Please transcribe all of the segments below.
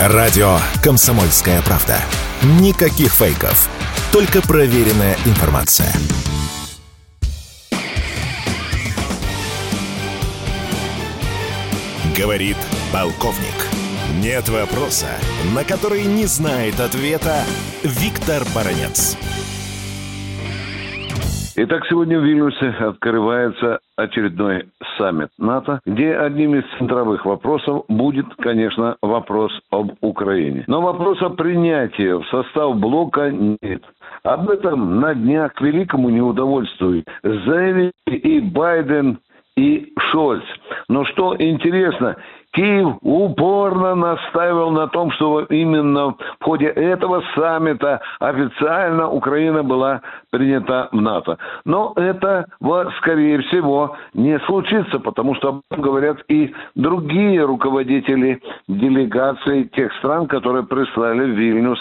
Радио «Комсомольская правда». Никаких фейков. Только проверенная информация. Говорит полковник. Нет вопроса, на который не знает ответа Виктор Баранец. Итак, сегодня в Вильнюсе открывается очередной саммит НАТО, где одним из центровых вопросов будет, конечно, вопрос об Украине. Но вопрос о принятии в состав блока нет. Об этом на днях к великому неудовольствию заявили и Байден, и Шольц. Но что интересно, Киев упорно настаивал на том, что именно в ходе этого саммита официально Украина была принята в НАТО. Но это, скорее всего, не случится, потому что говорят и другие руководители делегаций тех стран, которые прислали в Вильнюс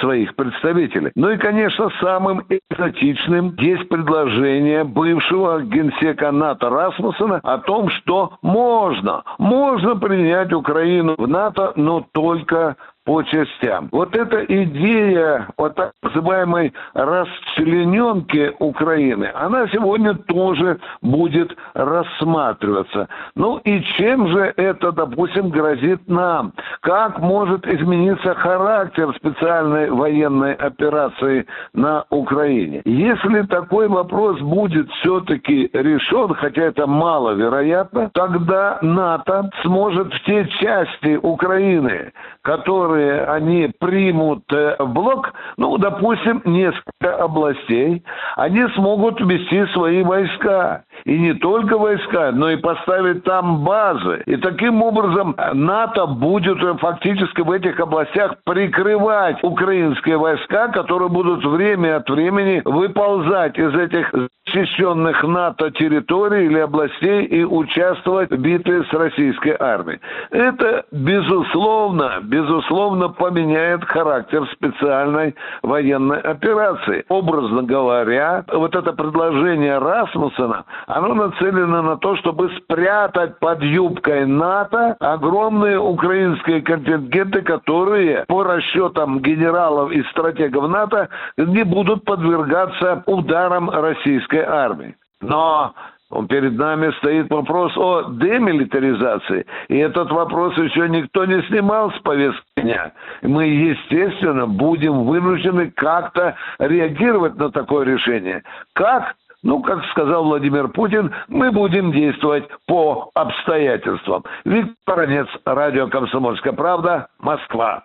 своих представителей. Ну и, конечно, самым экзотичным есть предложение бывшего генсека НАТО Расмуссена о том, что можно, можно принять Украину в НАТО, но только по частям. Вот эта идея вот так называемой расчлененки Украины, она сегодня тоже будет рассматриваться. Ну и чем же это, допустим, грозит нам? Как может измениться характер специальной военной операции на Украине? Если такой вопрос будет все-таки решен, хотя это маловероятно, тогда НАТО сможет в части Украины, которые которые они примут э, в блок, ну, допустим, несколько областей, они смогут ввести свои войска. И не только войска, но и поставить там базы. И таким образом НАТО будет фактически в этих областях прикрывать украинские войска, которые будут время от времени выползать из этих защищенных НАТО территорий или областей и участвовать в битве с российской армией. Это, безусловно, безусловно поменяет характер специальной военной операции. Образно говоря, вот это предложение Расмуссена, оно нацелено на то, чтобы спрятать под юбкой НАТО огромные украинские контингенты, которые по расчетам генералов и стратегов НАТО не будут подвергаться ударам российской армии. Но Перед нами стоит вопрос о демилитаризации. И этот вопрос еще никто не снимал с повестки дня. Мы, естественно, будем вынуждены как-то реагировать на такое решение. Как? Ну, как сказал Владимир Путин, мы будем действовать по обстоятельствам. Виктор Баранец, радио «Комсомольская правда», Москва.